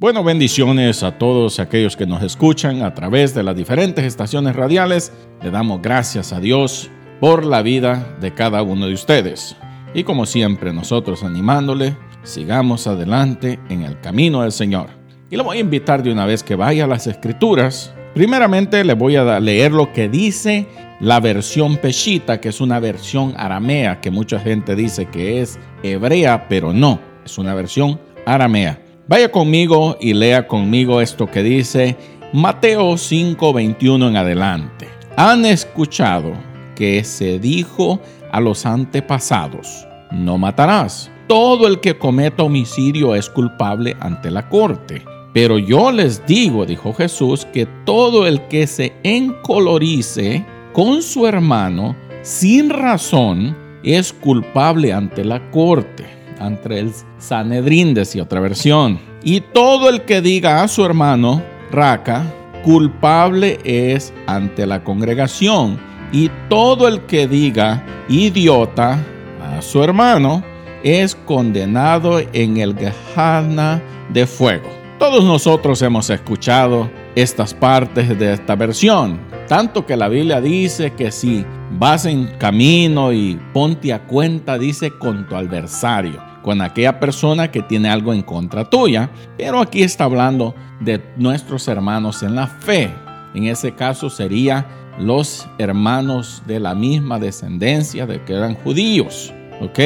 Bueno, bendiciones a todos aquellos que nos escuchan a través de las diferentes estaciones radiales. Le damos gracias a Dios por la vida de cada uno de ustedes. Y como siempre, nosotros animándole, sigamos adelante en el camino del Señor. Y le voy a invitar de una vez que vaya a las escrituras. Primeramente le voy a leer lo que dice la versión Peshita, que es una versión aramea, que mucha gente dice que es hebrea, pero no, es una versión aramea. Vaya conmigo y lea conmigo esto que dice Mateo 5:21 en adelante. Han escuchado que se dijo a los antepasados, no matarás. Todo el que cometa homicidio es culpable ante la corte. Pero yo les digo, dijo Jesús, que todo el que se encolorice con su hermano sin razón es culpable ante la corte ante el Sanedrín, decía otra versión. Y todo el que diga a su hermano, Raca, culpable es ante la congregación. Y todo el que diga idiota a su hermano es condenado en el Gehana de fuego. Todos nosotros hemos escuchado estas partes de esta versión, tanto que la Biblia dice que si vas en camino y ponte a cuenta, dice con tu adversario con aquella persona que tiene algo en contra tuya, pero aquí está hablando de nuestros hermanos en la fe. En ese caso sería los hermanos de la misma descendencia de que eran judíos, ¿ok?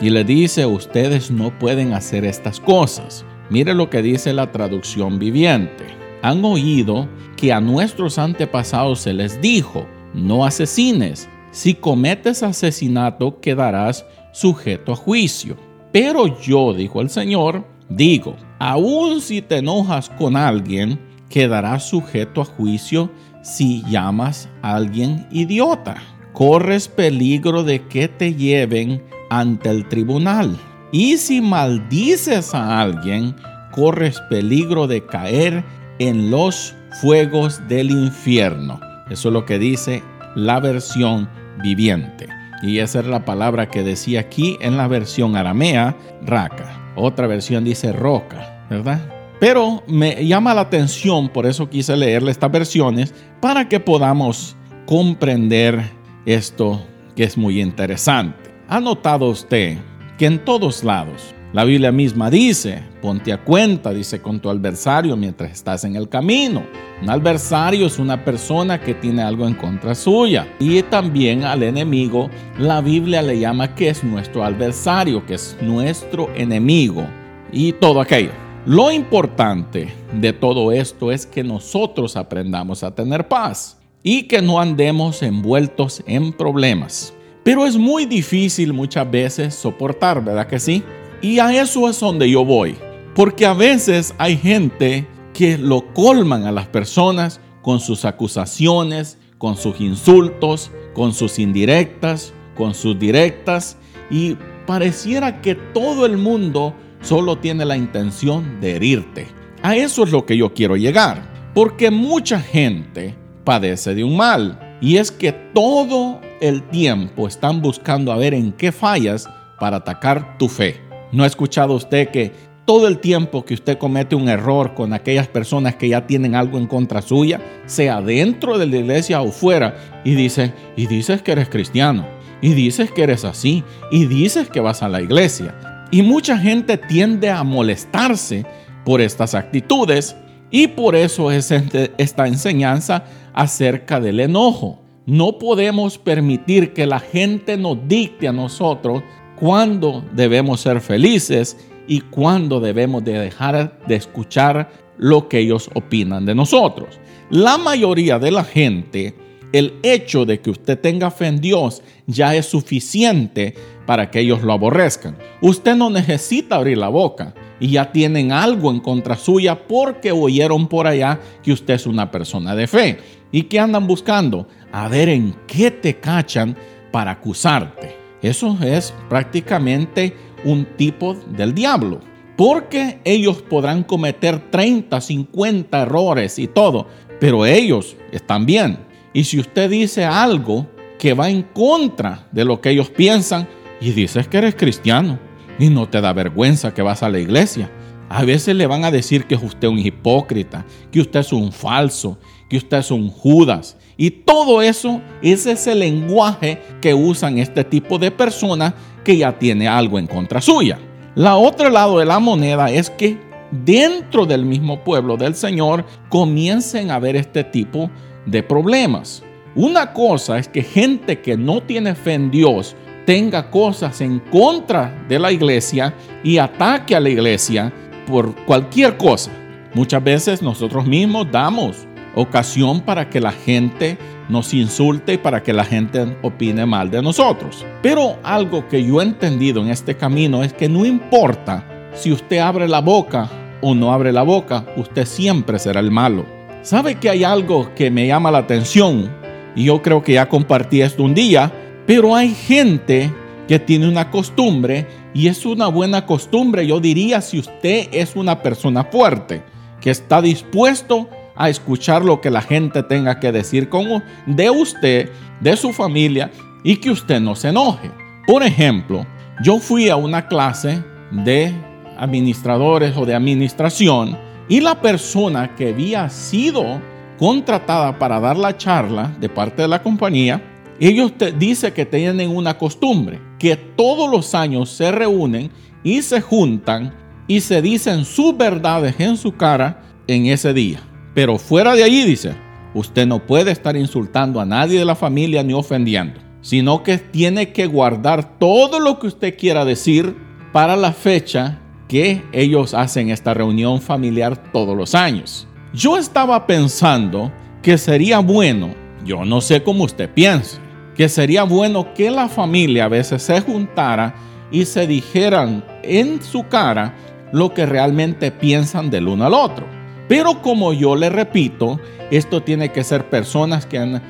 Y le dice, ustedes no pueden hacer estas cosas. Mire lo que dice la traducción viviente. Han oído que a nuestros antepasados se les dijo, no asesines. Si cometes asesinato quedarás sujeto a juicio. Pero yo, dijo el Señor, digo, aun si te enojas con alguien, quedarás sujeto a juicio si llamas a alguien idiota. Corres peligro de que te lleven ante el tribunal. Y si maldices a alguien, corres peligro de caer en los fuegos del infierno. Eso es lo que dice la versión viviente. Y esa es la palabra que decía aquí en la versión aramea, raca. Otra versión dice roca, ¿verdad? Pero me llama la atención, por eso quise leerle estas versiones, para que podamos comprender esto que es muy interesante. ¿Ha notado usted que en todos lados la Biblia misma dice, ponte a cuenta, dice, con tu adversario mientras estás en el camino. Un adversario es una persona que tiene algo en contra suya. Y también al enemigo, la Biblia le llama que es nuestro adversario, que es nuestro enemigo. Y todo aquello. Lo importante de todo esto es que nosotros aprendamos a tener paz y que no andemos envueltos en problemas. Pero es muy difícil muchas veces soportar, ¿verdad que sí? Y a eso es donde yo voy. Porque a veces hay gente que lo colman a las personas con sus acusaciones, con sus insultos, con sus indirectas, con sus directas. Y pareciera que todo el mundo solo tiene la intención de herirte. A eso es lo que yo quiero llegar. Porque mucha gente padece de un mal. Y es que todo el tiempo están buscando a ver en qué fallas para atacar tu fe. ¿No ha escuchado usted que todo el tiempo que usted comete un error con aquellas personas que ya tienen algo en contra suya, sea dentro de la iglesia o fuera, y dice, y dices que eres cristiano, y dices que eres así, y dices que vas a la iglesia. Y mucha gente tiende a molestarse por estas actitudes y por eso es esta enseñanza acerca del enojo. No podemos permitir que la gente nos dicte a nosotros cuándo debemos ser felices y cuándo debemos de dejar de escuchar lo que ellos opinan de nosotros. La mayoría de la gente, el hecho de que usted tenga fe en Dios ya es suficiente para que ellos lo aborrezcan. Usted no necesita abrir la boca y ya tienen algo en contra suya porque oyeron por allá que usted es una persona de fe. ¿Y que andan buscando? A ver en qué te cachan para acusarte. Eso es prácticamente un tipo del diablo. Porque ellos podrán cometer 30, 50 errores y todo, pero ellos están bien. Y si usted dice algo que va en contra de lo que ellos piensan y dices que eres cristiano y no te da vergüenza que vas a la iglesia, A veces le van a decir que usted es un hipócrita, que usted es un falso, que usted es un Judas. Y todo eso es ese lenguaje que usan este tipo de personas que ya tiene algo en contra suya. La otro lado de la moneda es que dentro del mismo pueblo del Señor comiencen a ver este tipo de problemas. Una cosa es que gente que no tiene fe en Dios tenga cosas en contra de la iglesia y ataque a la iglesia por cualquier cosa. Muchas veces nosotros mismos damos ocasión para que la gente nos insulte y para que la gente opine mal de nosotros. Pero algo que yo he entendido en este camino es que no importa si usted abre la boca o no abre la boca, usted siempre será el malo. ¿Sabe que hay algo que me llama la atención? Y yo creo que ya compartí esto un día, pero hay gente que tiene una costumbre y es una buena costumbre, yo diría, si usted es una persona fuerte, que está dispuesto a escuchar lo que la gente tenga que decir con, de usted, de su familia y que usted no se enoje. Por ejemplo, yo fui a una clase de administradores o de administración y la persona que había sido contratada para dar la charla de parte de la compañía, ellos te, que tienen una costumbre, que todos los años se reúnen y se juntan y se dicen sus verdades en su cara en ese día. Pero fuera de allí, dice, usted no puede estar insultando a nadie de la familia ni ofendiendo, sino que tiene que guardar todo lo que usted quiera decir para la fecha que ellos hacen esta reunión familiar todos los años. Yo estaba pensando que sería bueno, yo no sé cómo usted piensa, que sería bueno que la familia a veces se juntara y se dijeran en su cara lo que realmente piensan del uno al otro. Pero como yo le repito, esto tiene que ser personas que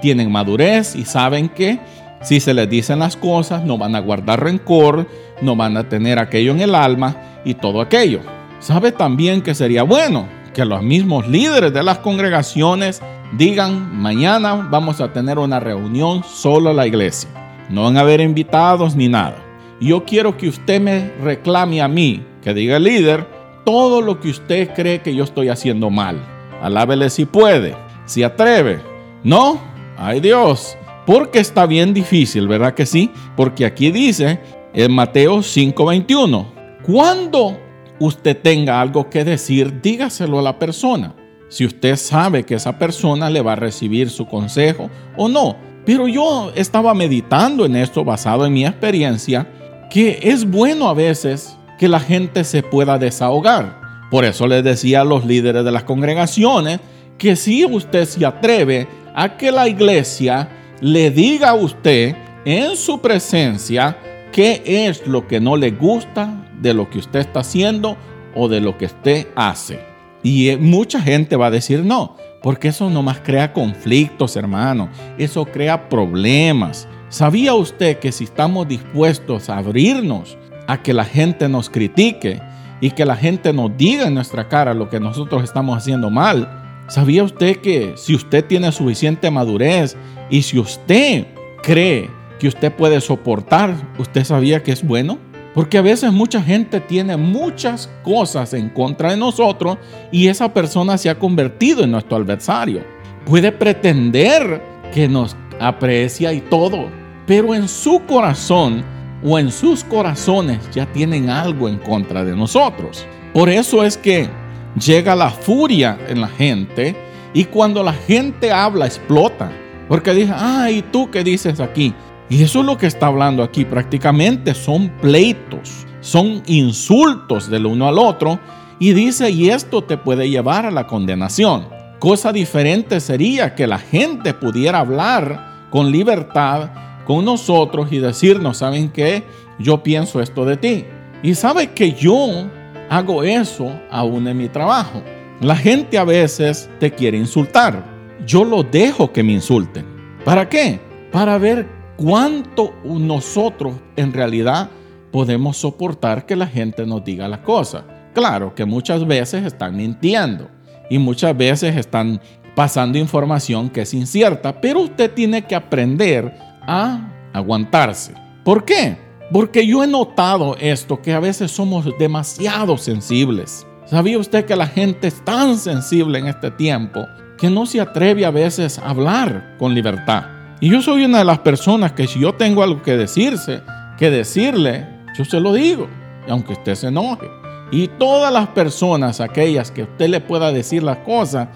tienen madurez y saben que si se les dicen las cosas no van a guardar rencor, no van a tener aquello en el alma y todo aquello. Sabe también que sería bueno que los mismos líderes de las congregaciones digan, mañana vamos a tener una reunión solo a la iglesia. No van a haber invitados ni nada. Yo quiero que usted me reclame a mí, que diga el líder, todo lo que usted cree que yo estoy haciendo mal. Alábele si puede, si atreve. No, ay Dios, porque está bien difícil, ¿verdad que sí? Porque aquí dice en Mateo 5:21, cuando usted tenga algo que decir, dígaselo a la persona. Si usted sabe que esa persona le va a recibir su consejo o no. Pero yo estaba meditando en esto basado en mi experiencia, que es bueno a veces que la gente se pueda desahogar. Por eso les decía a los líderes de las congregaciones que si usted se atreve a que la iglesia le diga a usted en su presencia qué es lo que no le gusta de lo que usted está haciendo o de lo que usted hace. Y eh, mucha gente va a decir no, porque eso nomás crea conflictos, hermano. Eso crea problemas. ¿Sabía usted que si estamos dispuestos a abrirnos a que la gente nos critique y que la gente nos diga en nuestra cara lo que nosotros estamos haciendo mal. ¿Sabía usted que si usted tiene suficiente madurez y si usted cree que usted puede soportar, usted sabía que es bueno? Porque a veces mucha gente tiene muchas cosas en contra de nosotros y esa persona se ha convertido en nuestro adversario. Puede pretender que nos aprecia y todo, pero en su corazón o en sus corazones ya tienen algo en contra de nosotros. Por eso es que llega la furia en la gente y cuando la gente habla explota. Porque dice, ah, ¿y tú qué dices aquí? Y eso es lo que está hablando aquí. Prácticamente son pleitos, son insultos del uno al otro. Y dice, y esto te puede llevar a la condenación. Cosa diferente sería que la gente pudiera hablar con libertad con nosotros y decirnos, ¿saben qué? Yo pienso esto de ti. Y sabe que yo hago eso aún en mi trabajo. La gente a veces te quiere insultar. Yo lo dejo que me insulten. ¿Para qué? Para ver cuánto nosotros en realidad podemos soportar que la gente nos diga las cosas. Claro que muchas veces están mintiendo y muchas veces están pasando información que es incierta, pero usted tiene que aprender a aguantarse. ¿Por qué? Porque yo he notado esto, que a veces somos demasiado sensibles. ¿Sabía usted que la gente es tan sensible en este tiempo que no se atreve a veces a hablar con libertad? Y yo soy una de las personas que si yo tengo algo que decirse, que decirle, yo se lo digo, aunque usted se enoje. Y todas las personas, aquellas que usted le pueda decir las cosas,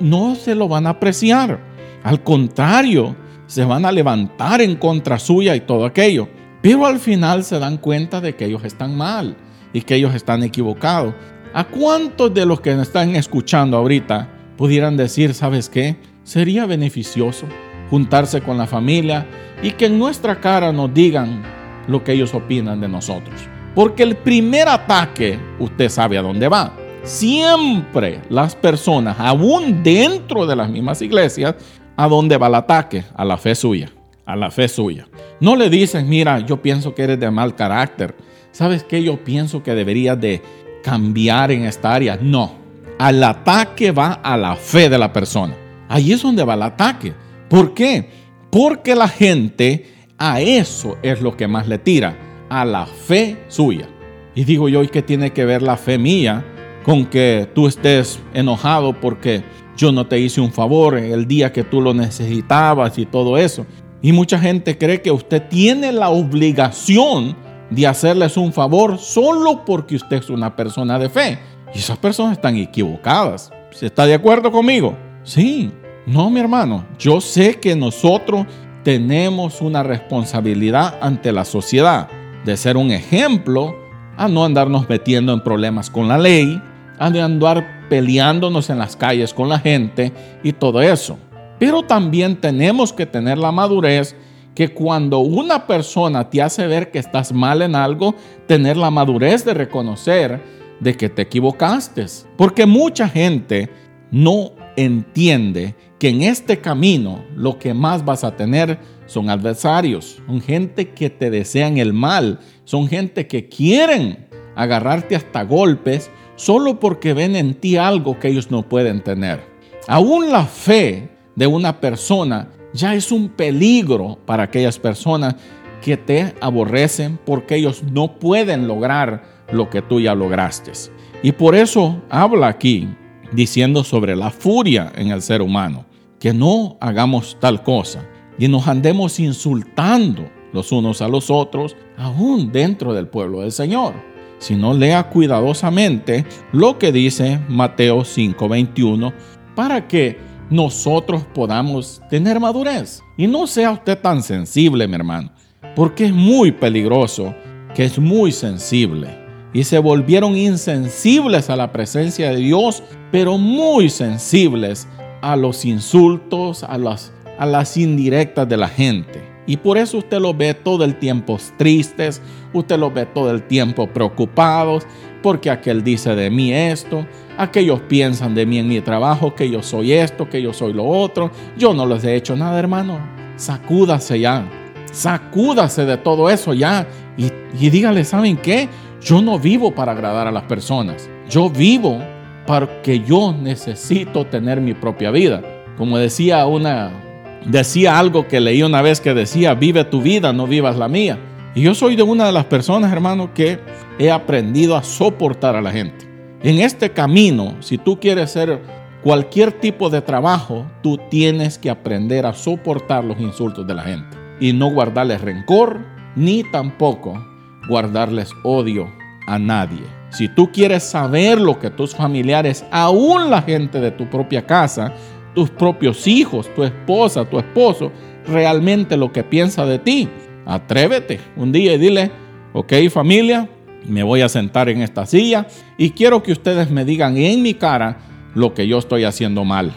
no se lo van a apreciar. Al contrario, se van a levantar en contra suya y todo aquello. Pero al final se dan cuenta de que ellos están mal y que ellos están equivocados. ¿A cuántos de los que están escuchando ahorita pudieran decir, sabes qué? Sería beneficioso juntarse con la familia y que en nuestra cara nos digan lo que ellos opinan de nosotros. Porque el primer ataque, usted sabe a dónde va. Siempre las personas, aún dentro de las mismas iglesias, ¿a dónde va el ataque? A la fe suya, a la fe suya. No le dicen, mira, yo pienso que eres de mal carácter. ¿Sabes qué? Yo pienso que deberías de cambiar en esta área. No, al ataque va a la fe de la persona. Ahí es donde va el ataque. ¿Por qué? Porque la gente a eso es lo que más le tira a la fe suya. Y digo yo, ¿y qué tiene que ver la fe mía con que tú estés enojado porque yo no te hice un favor el día que tú lo necesitabas y todo eso? Y mucha gente cree que usted tiene la obligación de hacerles un favor solo porque usted es una persona de fe. Y esas personas están equivocadas. ¿Se está de acuerdo conmigo? Sí. No, mi hermano. Yo sé que nosotros tenemos una responsabilidad ante la sociedad de ser un ejemplo, a no andarnos metiendo en problemas con la ley, a de andar peleándonos en las calles con la gente y todo eso. Pero también tenemos que tener la madurez que cuando una persona te hace ver que estás mal en algo, tener la madurez de reconocer de que te equivocaste. Porque mucha gente no entiende que en este camino lo que más vas a tener son adversarios, son gente que te desean el mal, son gente que quieren agarrarte hasta golpes solo porque ven en ti algo que ellos no pueden tener. Aún la fe de una persona ya es un peligro para aquellas personas que te aborrecen porque ellos no pueden lograr lo que tú ya lograste. Y por eso habla aquí diciendo sobre la furia en el ser humano, que no hagamos tal cosa y nos andemos insultando los unos a los otros, aún dentro del pueblo del Señor. Si no lea cuidadosamente lo que dice Mateo 5:21 para que nosotros podamos tener madurez. Y no sea usted tan sensible, mi hermano, porque es muy peligroso que es muy sensible. Y se volvieron insensibles a la presencia de Dios, pero muy sensibles a los insultos, a las a las indirectas de la gente. Y por eso usted los ve todo el tiempo tristes, usted los ve todo el tiempo preocupados, porque aquel dice de mí esto, aquellos piensan de mí en mi trabajo, que yo soy esto, que yo soy lo otro. Yo no les he hecho nada, hermano. Sacúdase ya, sacúdase de todo eso ya y, y dígale, ¿saben qué? Yo no vivo para agradar a las personas. Yo vivo porque yo necesito tener mi propia vida. Como decía una, decía algo que leí una vez que decía, vive tu vida, no vivas la mía. Y yo soy de una de las personas, hermano, que he aprendido a soportar a la gente. En este camino, si tú quieres hacer cualquier tipo de trabajo, tú tienes que aprender a soportar los insultos de la gente y no guardarles rencor ni tampoco guardarles odio a nadie. Si tú quieres saber lo que tus familiares, aún la gente de tu propia casa, tus propios hijos, tu esposa, tu esposo, realmente lo que piensa de ti. Atrévete un día y dile, ok familia, me voy a sentar en esta silla y quiero que ustedes me digan en mi cara lo que yo estoy haciendo mal.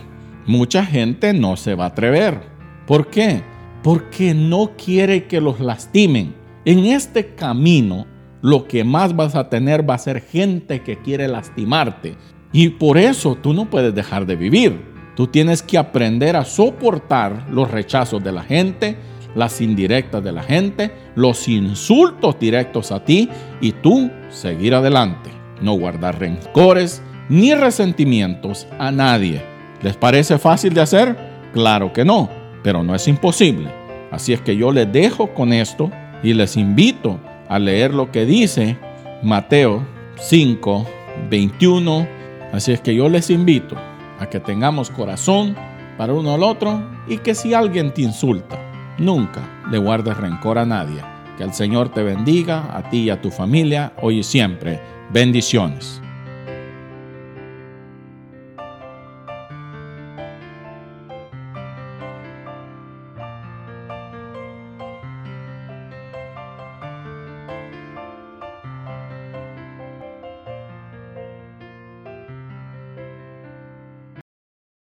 Mucha gente no se va a atrever. ¿Por qué? Porque no quiere que los lastimen. En este camino, lo que más vas a tener va a ser gente que quiere lastimarte. Y por eso tú no puedes dejar de vivir. Tú tienes que aprender a soportar los rechazos de la gente, las indirectas de la gente, los insultos directos a ti y tú seguir adelante. No guardar rencores ni resentimientos a nadie. ¿Les parece fácil de hacer? Claro que no, pero no es imposible. Así es que yo les dejo con esto y les invito a leer lo que dice Mateo 5, 21. Así es que yo les invito que tengamos corazón para uno al otro y que si alguien te insulta, nunca le guardes rencor a nadie. Que el Señor te bendiga, a ti y a tu familia, hoy y siempre. Bendiciones.